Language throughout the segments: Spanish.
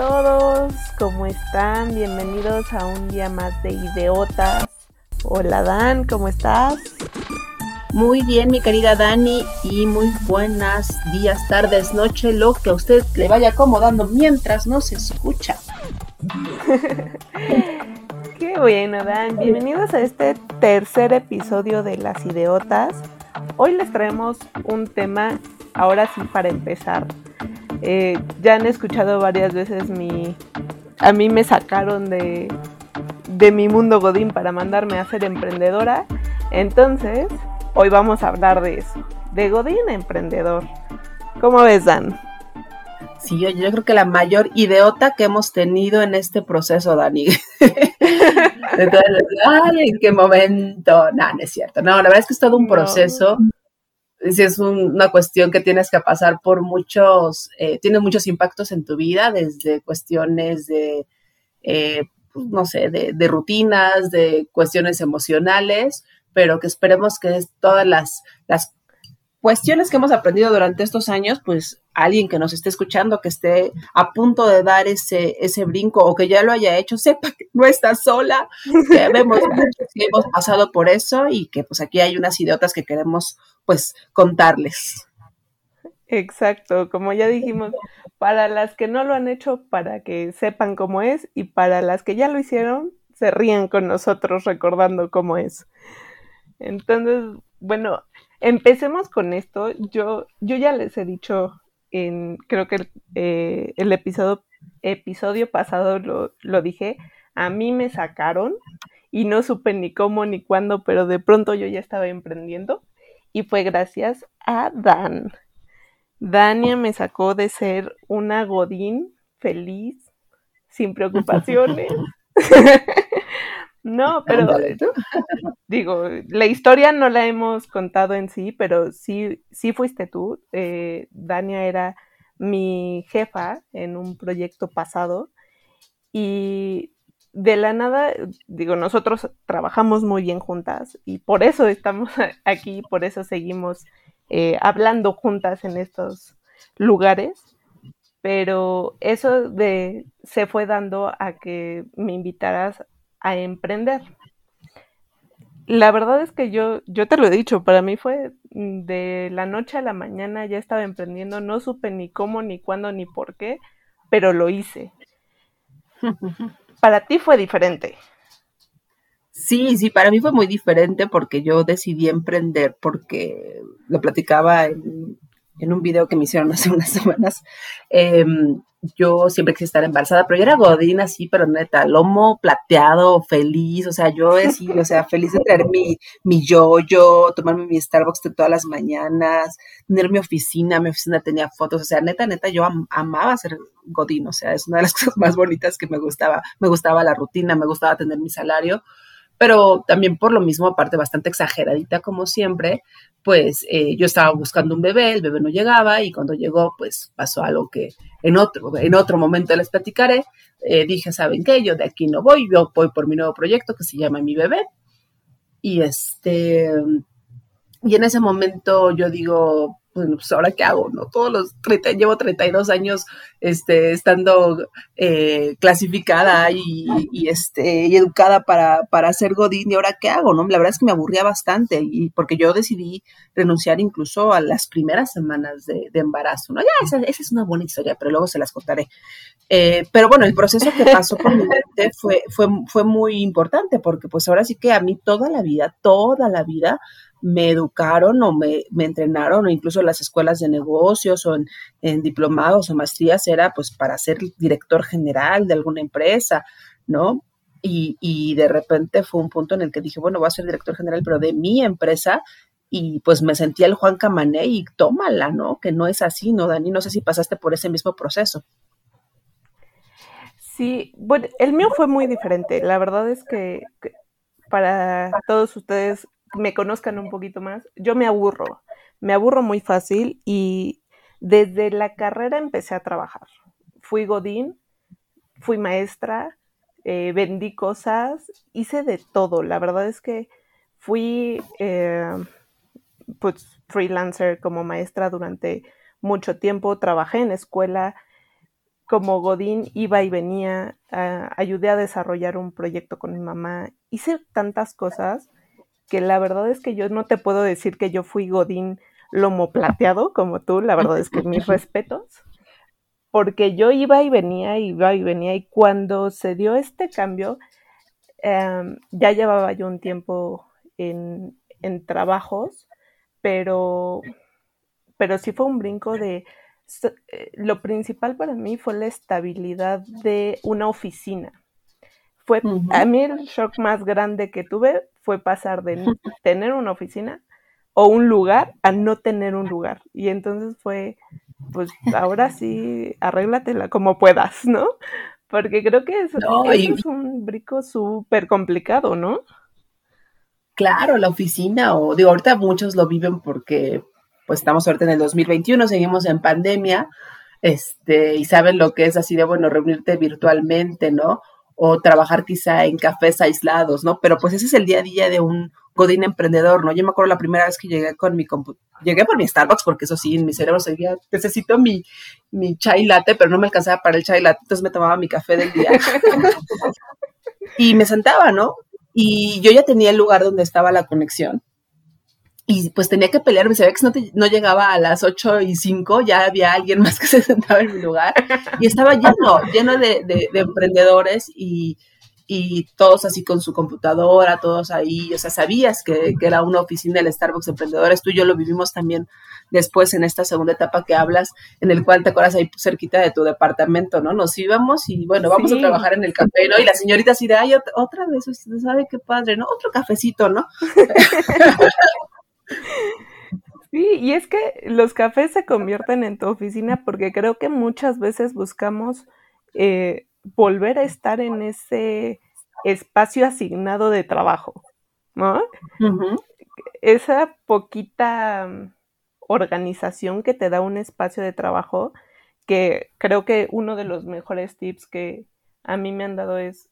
Todos, ¿cómo están? Bienvenidos a un día más de Ideotas. Hola Dan, ¿cómo estás? Muy bien, mi querida Dani, y muy buenas días, tardes, noche, lo que a usted le vaya acomodando mientras nos escucha. Qué bueno, Dan. Bienvenidos a este tercer episodio de Las Ideotas. Hoy les traemos un tema, ahora sí, para empezar. Eh, ya han escuchado varias veces mi... A mí me sacaron de, de mi mundo Godín para mandarme a ser emprendedora. Entonces, Hoy vamos a hablar de eso, de Godín emprendedor. ¿Cómo ves, Dan? Sí, yo, yo creo que la mayor ideota que hemos tenido en este proceso, Dani. Entonces, ay, ¿en qué momento? No, no es cierto. No, la verdad es que es todo un proceso. Si es una cuestión que tienes que pasar por muchos, eh, tiene muchos impactos en tu vida, desde cuestiones de, eh, pues, no sé, de, de rutinas, de cuestiones emocionales, pero que esperemos que todas las, las cuestiones que hemos aprendido durante estos años, pues alguien que nos esté escuchando, que esté a punto de dar ese, ese brinco o que ya lo haya hecho, sepa que no está sola, que vemos que hemos pasado por eso y que pues aquí hay unas idiotas que queremos pues contarles. Exacto, como ya dijimos, para las que no lo han hecho, para que sepan cómo es y para las que ya lo hicieron, se ríen con nosotros recordando cómo es. Entonces, bueno, empecemos con esto. Yo, yo ya les he dicho en, creo que eh, el episodio, episodio pasado lo, lo dije, a mí me sacaron y no supe ni cómo ni cuándo, pero de pronto yo ya estaba emprendiendo y fue gracias a Dan. Dania me sacó de ser una godín feliz, sin preocupaciones. No, pero digo, la historia no la hemos contado en sí, pero sí, sí fuiste tú. Eh, Dania era mi jefa en un proyecto pasado y de la nada, digo, nosotros trabajamos muy bien juntas y por eso estamos aquí, por eso seguimos eh, hablando juntas en estos lugares. Pero eso de se fue dando a que me invitaras a emprender. La verdad es que yo, yo te lo he dicho, para mí fue de la noche a la mañana ya estaba emprendiendo, no supe ni cómo, ni cuándo, ni por qué, pero lo hice. para ti fue diferente. Sí, sí, para mí fue muy diferente porque yo decidí emprender porque lo platicaba en, en un video que me hicieron hace unas semanas. Eh, yo siempre quise estar embarazada, pero yo era godina, sí, pero neta, lomo plateado, feliz, o sea, yo sí, o sea, feliz de tener mi, mi yo-yo, tomarme mi Starbucks de todas las mañanas, tener mi oficina, mi oficina tenía fotos, o sea, neta, neta, yo amaba ser godín, o sea, es una de las cosas más bonitas que me gustaba, me gustaba la rutina, me gustaba tener mi salario, pero también por lo mismo, aparte bastante exageradita como siempre, pues eh, yo estaba buscando un bebé, el bebé no llegaba y cuando llegó, pues pasó algo que en otro, en otro momento les platicaré. Eh, dije, ¿saben qué? Yo de aquí no voy, yo voy por mi nuevo proyecto que se llama Mi Bebé. Y este, y en ese momento yo digo, bueno, pues ahora qué hago, ¿no? Todos los 30, llevo 32 años este, estando eh, clasificada y, y, este, y educada para, para ser Godín, y ahora qué hago, ¿no? La verdad es que me aburría bastante, y porque yo decidí renunciar incluso a las primeras semanas de, de embarazo, ¿no? Ya, esa, esa, es una buena historia, pero luego se las contaré. Eh, pero bueno, el proceso que pasó por mi mente fue, fue, fue muy importante, porque pues ahora sí que a mí toda la vida, toda la vida, me educaron o me, me, entrenaron, o incluso en las escuelas de negocios o en, diplomados o maestrías, era pues para ser director general de alguna empresa, ¿no? Y, y, de repente fue un punto en el que dije, bueno, voy a ser director general, pero de mi empresa, y pues me sentía el Juan Camané y tómala, ¿no? Que no es así, ¿no, Dani? No sé si pasaste por ese mismo proceso. Sí, bueno, el mío fue muy diferente. La verdad es que para todos ustedes me conozcan un poquito más, yo me aburro, me aburro muy fácil y desde la carrera empecé a trabajar. Fui godín, fui maestra, eh, vendí cosas, hice de todo. La verdad es que fui eh, pues freelancer como maestra durante mucho tiempo, trabajé en escuela, como Godín iba y venía, ayudé a desarrollar un proyecto con mi mamá, hice tantas cosas que la verdad es que yo no te puedo decir que yo fui Godín lomo plateado como tú, la verdad es que mis respetos, porque yo iba y venía, iba y venía, y cuando se dio este cambio, em, ya llevaba yo un tiempo en, en trabajos, pero, pero sí fue un brinco de eh, lo principal para mí fue la estabilidad de una oficina. Fue, A mí el shock más grande que tuve fue pasar de tener una oficina o un lugar a no tener un lugar. Y entonces fue, pues ahora sí, arréglatela como puedas, ¿no? Porque creo que eso, es un brinco súper complicado, ¿no? Claro, la oficina, o digo, ahorita muchos lo viven porque pues estamos ahorita en el 2021, seguimos en pandemia, este, y saben lo que es así de, bueno, reunirte virtualmente, ¿no? O trabajar quizá en cafés aislados, ¿no? Pero pues ese es el día a día de un godín emprendedor, ¿no? Yo me acuerdo la primera vez que llegué con mi llegué por mi Starbucks, porque eso sí, en mi cerebro seguía, necesito mi, mi chai latte, pero no me alcanzaba para el chai latte, entonces me tomaba mi café del día. y me sentaba, ¿no? Y yo ya tenía el lugar donde estaba la conexión y pues tenía que pelear, me sabía que no, no llegaba a las 8 y 5, ya había alguien más que se sentaba en mi lugar y estaba lleno, lleno de, de, emprendedores y, y, todos así con su computadora, todos ahí, o sea, sabías que, que, era una oficina del Starbucks Emprendedores, tú y yo lo vivimos también después en esta segunda etapa que hablas, en el cual te acuerdas ahí cerquita de tu departamento, ¿no? Nos íbamos y bueno, vamos a trabajar en el café, ¿no? Y la señorita así de, ay, otra vez, usted sabe qué padre, ¿no? Otro cafecito, ¿no? Sí, y es que los cafés se convierten en tu oficina porque creo que muchas veces buscamos eh, volver a estar en ese espacio asignado de trabajo, ¿no? Esa poquita organización que te da un espacio de trabajo, que creo que uno de los mejores tips que a mí me han dado es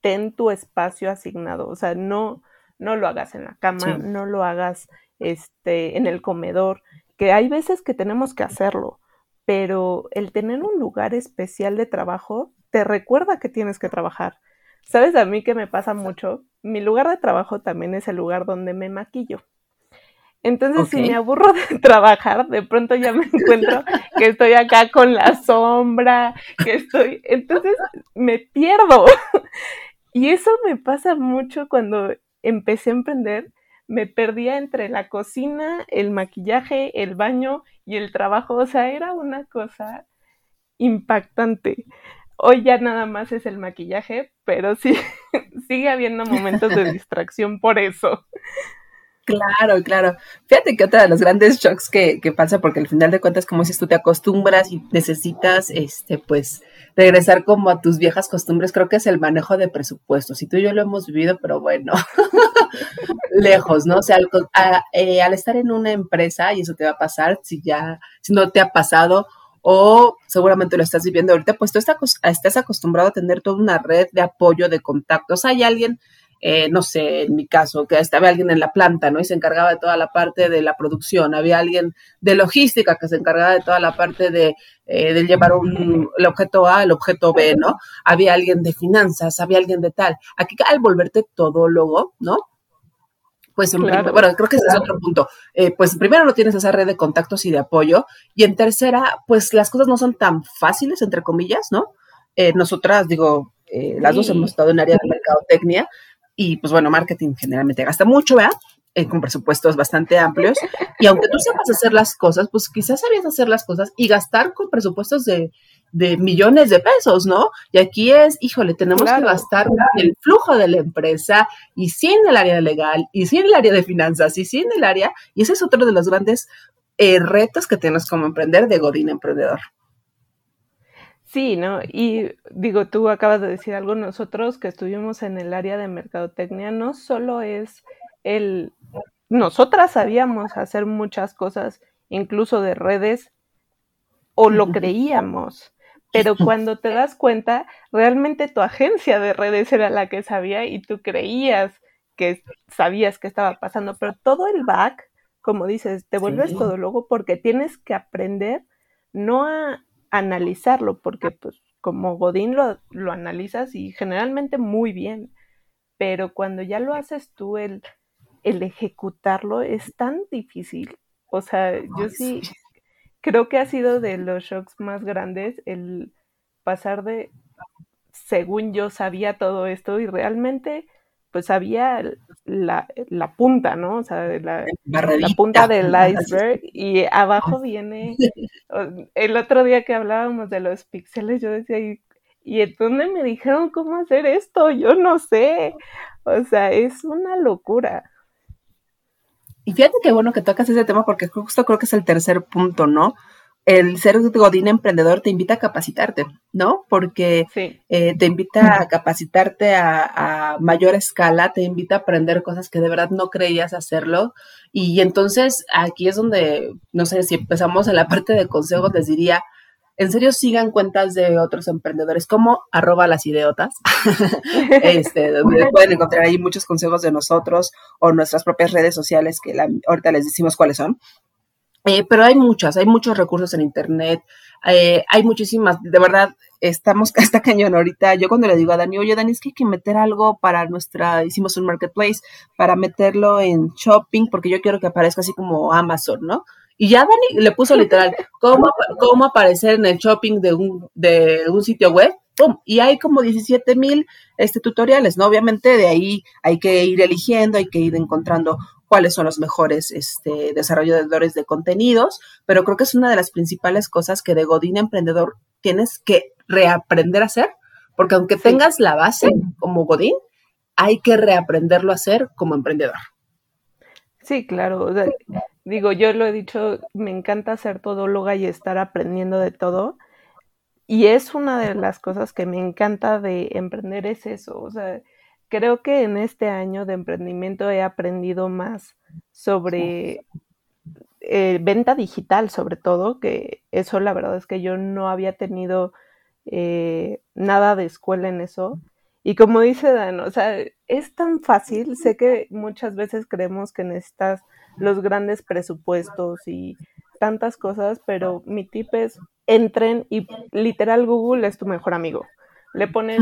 ten tu espacio asignado, o sea, no, no lo hagas en la cama, no lo hagas este, en el comedor, que hay veces que tenemos que hacerlo, pero el tener un lugar especial de trabajo te recuerda que tienes que trabajar. ¿Sabes a mí que me pasa mucho? Mi lugar de trabajo también es el lugar donde me maquillo. Entonces, si me aburro de trabajar, de pronto ya me encuentro que estoy acá con la sombra, que estoy, entonces me pierdo. Y eso me pasa mucho cuando empecé a emprender, me perdía entre la cocina, el maquillaje, el baño y el trabajo. O sea, era una cosa impactante. Hoy ya nada más es el maquillaje, pero sí sigue habiendo momentos de distracción por eso. Claro, claro. Fíjate que otra de los grandes shocks que, que, pasa, porque al final de cuentas, como dices, tú te acostumbras y necesitas, este, pues, regresar como a tus viejas costumbres, creo que es el manejo de presupuestos. Y tú y yo lo hemos vivido, pero bueno, lejos, ¿no? O sea, al, eh, al, estar en una empresa, y eso te va a pasar, si ya, si no te ha pasado, o seguramente lo estás viviendo ahorita, pues tú estás acostumbrado a tener toda una red de apoyo, de contactos. Hay alguien eh, no sé, en mi caso, que estaba alguien en la planta, ¿no? Y se encargaba de toda la parte de la producción, había alguien de logística que se encargaba de toda la parte de, eh, llevar un, el objeto A al objeto B, ¿no? Había alguien de finanzas, había alguien de tal. Aquí al volverte todólogo, ¿no? Pues bueno, creo que ese es otro punto. Eh, pues primero no tienes esa red de contactos y de apoyo, y en tercera, pues las cosas no son tan fáciles, entre comillas, ¿no? nosotras, digo, las dos hemos estado en área de mercadotecnia, y pues bueno, marketing generalmente gasta mucho, ¿verdad? Eh, con presupuestos bastante amplios. Y aunque tú sepas hacer las cosas, pues quizás sabías hacer las cosas y gastar con presupuestos de, millones de pesos, ¿no? Y aquí es, híjole, tenemos que gastar el flujo de la empresa y sin el área legal y sin el área de finanzas y sin el área, y ese es otro de los grandes eh, retos que tienes como emprender de Godín Emprendedor. Sí, ¿no? Y digo, tú acabas de decir algo, nosotros que estuvimos en el área de mercadotecnia, no solo es el, nosotras sabíamos hacer muchas cosas, incluso de redes, o lo creíamos, pero cuando te das cuenta, realmente tu agencia de redes era la que sabía y tú creías que sabías qué estaba pasando, pero todo el back, como dices, te vuelves todo luego porque tienes que aprender no a analizarlo, porque pues como Godín lo, lo analizas y generalmente muy bien, pero cuando ya lo haces tú, el, el ejecutarlo es tan difícil. O sea, yo sí creo que ha sido de los shocks más grandes el pasar de, según yo sabía todo esto y realmente pues sabía la, la punta, ¿no? O sea, la, la, punta del iceberg y abajo viene, el otro día que hablábamos de los píxeles, yo decía, ¿y, ¿y dónde me dijeron cómo hacer esto? Yo no sé. O sea, es una locura. Y fíjate qué bueno que tocas ese tema porque justo creo que es el tercer punto, ¿no? El ser godín emprendedor te invita a capacitarte, ¿no? Porque eh, te invita a capacitarte a, mayor escala, te invita a aprender cosas que de verdad no creías hacerlo. Y entonces aquí es donde, no sé, si empezamos en la parte de consejos, les diría, en serio sigan cuentas de otros emprendedores como arroba las ideotas, este, donde pueden encontrar ahí muchos consejos de nosotros o nuestras propias redes sociales que ahorita les decimos cuáles son. Eh, pero hay muchas, hay muchos recursos en internet, eh, hay muchísimas, de verdad, estamos, está cañón ahorita. Yo cuando le digo a Dani, oye Dani, es que hay que meter algo para nuestra, hicimos un marketplace, para meterlo en shopping, porque yo quiero que aparezca así como Amazon, ¿no? Y ya Dani le puso literal, ¿cómo, cómo aparecer en el shopping de un, de un sitio web? ¡Pum! Y hay como 17 mil este, tutoriales, ¿no? Obviamente de ahí hay que ir eligiendo, hay que ir encontrando cuáles son los mejores este, desarrolladores de contenidos, pero creo que es una de las principales cosas que de Godín Emprendedor tienes que reaprender a hacer, porque aunque tengas la base como Godín, hay que reaprenderlo a hacer como emprendedor. Sí, claro. digo, yo lo he dicho, me encanta ser todóloga y estar aprendiendo de todo. Y es una de las cosas que me encanta de emprender, es eso. O sea, creo que en este año de emprendimiento he aprendido más sobre eh, venta digital, sobre todo, que eso la verdad es que yo no había tenido eh, nada de escuela en eso. Y como dice Dan, o sea, es tan fácil, sé que muchas veces creemos que necesitas los grandes presupuestos y tantas cosas, pero mi tip es entren y literal Google es tu mejor amigo. Le pones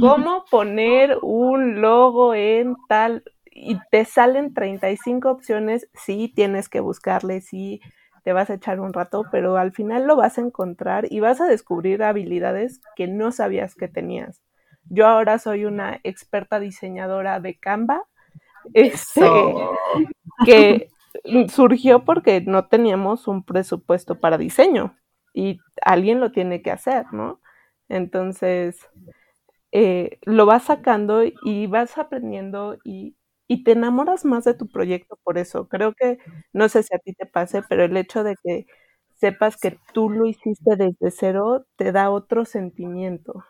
cómo poner un logo en tal y te salen 35 opciones, sí tienes que buscarle, sí te vas a echar un rato, pero al final lo vas a encontrar y vas a descubrir habilidades que no sabías que tenías. Yo ahora soy una experta diseñadora de Canva, este, que surgió porque no teníamos un presupuesto para diseño y alguien lo tiene que hacer, ¿no? Entonces, eh, lo vas sacando y vas aprendiendo y, y te enamoras más de tu proyecto por eso. Creo que, no sé si a ti te pase, pero el hecho de que sepas que tú lo hiciste desde cero te da otro sentimiento.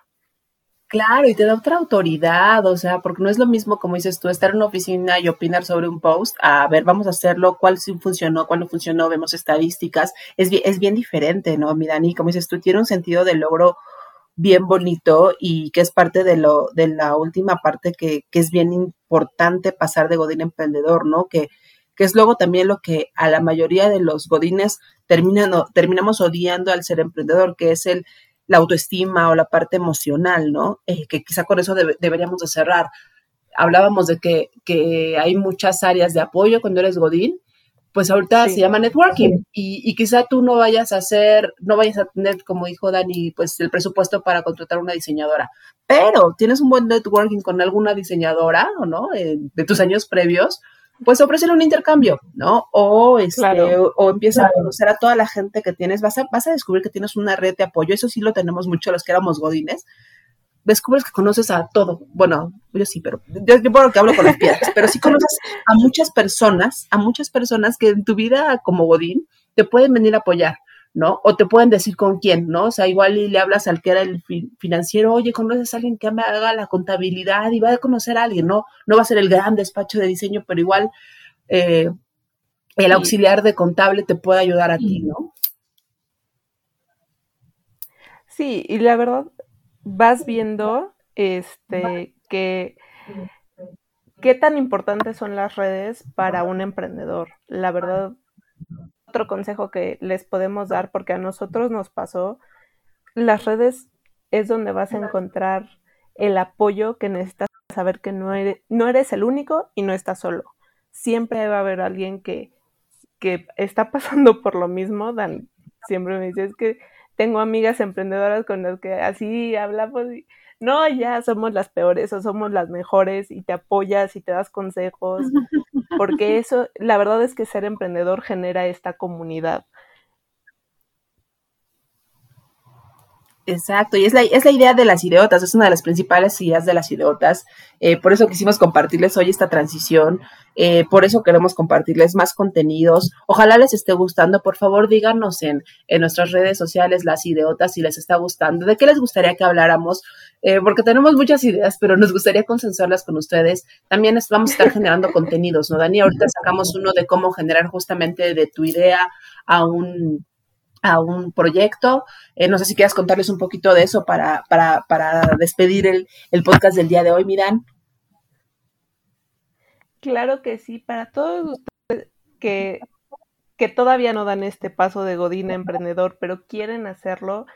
Claro, y te da otra autoridad, o sea, porque no es lo mismo, como dices tú, estar en una oficina y opinar sobre un post, a ver, vamos a hacerlo, cuál sí funcionó, cuál no funcionó, vemos estadísticas, es bien, es bien diferente, ¿no? Mi Dani, como dices tú, tiene un sentido de logro bien bonito y que es parte de lo, de la última parte que, que es bien importante pasar de Godín emprendedor, ¿no? Que, que es luego también lo que a la mayoría de los Godines terminan, terminamos odiando al ser emprendedor, que es el la autoestima o la parte emocional, ¿no? Eh, que quizá con eso deberíamos de cerrar. Hablábamos de que, que, hay muchas áreas de apoyo cuando eres Godín, pues ahorita se llama networking y, y, quizá tú no vayas a hacer, no vayas a tener, como dijo Dani, pues el presupuesto para contratar una diseñadora, pero tienes un buen networking con alguna diseñadora, ¿o no? Eh, de tus años previos, pues ofrecer un intercambio, ¿no? O, este, o, empieza a conocer a toda la gente que tienes, vas a, vas a descubrir que tienes una red de apoyo, eso sí lo tenemos mucho los que éramos godines, descubres que conoces a todo, bueno, yo sí, pero yo, yo por que hablo con las piedras, pero sí conoces a muchas personas, a muchas personas que en tu vida como godín te pueden venir a apoyar, ¿no? O te pueden decir con quién, ¿no? O sea, igual y le hablas al que era el financiero, oye, conoces a alguien que me haga la contabilidad y va a conocer a alguien, ¿no? No va a ser el gran despacho de diseño, pero igual eh, el auxiliar de contable te puede ayudar a ti, ¿no? Sí, y la verdad, vas viendo este que qué tan importantes son las redes para un emprendedor. La verdad, otro consejo que les podemos dar, porque a nosotros nos pasó, las redes es donde vas a encontrar el apoyo que necesitas saber que no eres, no eres el único y no estás solo. Siempre va a haber alguien que, que está pasando por lo mismo. Dan siempre me dice, es que tengo amigas emprendedoras con las que así hablamos y no, ya somos las peores o somos las mejores y te apoyas y te das consejos, porque eso, la verdad es que ser emprendedor genera esta comunidad. Exacto, y es la, es la idea de las ideotas, es una de las principales ideas de las ideotas. Eh, por eso quisimos compartirles hoy esta transición, eh, por eso queremos compartirles más contenidos. Ojalá les esté gustando. Por favor, díganos en, en nuestras redes sociales las ideotas si les está gustando, de qué les gustaría que habláramos, eh, porque tenemos muchas ideas, pero nos gustaría consensuarlas con ustedes. También vamos a estar generando contenidos, ¿no, Dani? Ahorita sacamos uno de cómo generar justamente de tu idea a un a un proyecto. Eh, no sé si quieras contarles un poquito de eso para, para, para despedir el, el, podcast del día de hoy, Miran. Claro que sí, para todos ustedes que, que todavía no dan este paso de Godín emprendedor, pero quieren hacerlo,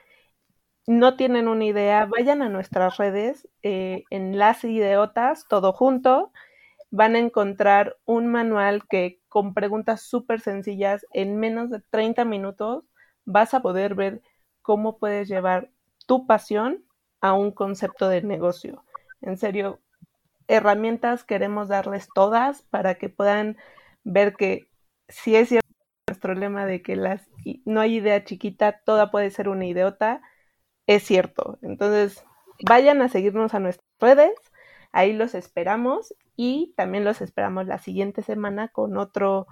no tienen una idea, vayan a nuestras redes, eh, en las todo junto, van a encontrar un manual que con preguntas súper sencillas en menos de 30 minutos vas a poder ver cómo puedes llevar tu pasión a un concepto de negocio. En serio, herramientas queremos darles todas para que puedan ver que si es cierto nuestro lema de que las, no hay idea chiquita, toda puede ser una idiota, es cierto. Entonces, vayan a seguirnos a nuestras redes, ahí los esperamos y también los esperamos la siguiente semana con otro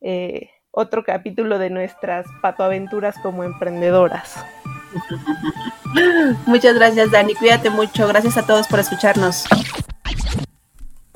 eh, otro capítulo de nuestras patoaventuras como emprendedoras. Muchas gracias, Dani. Cuídate mucho. Gracias a todos por escucharnos.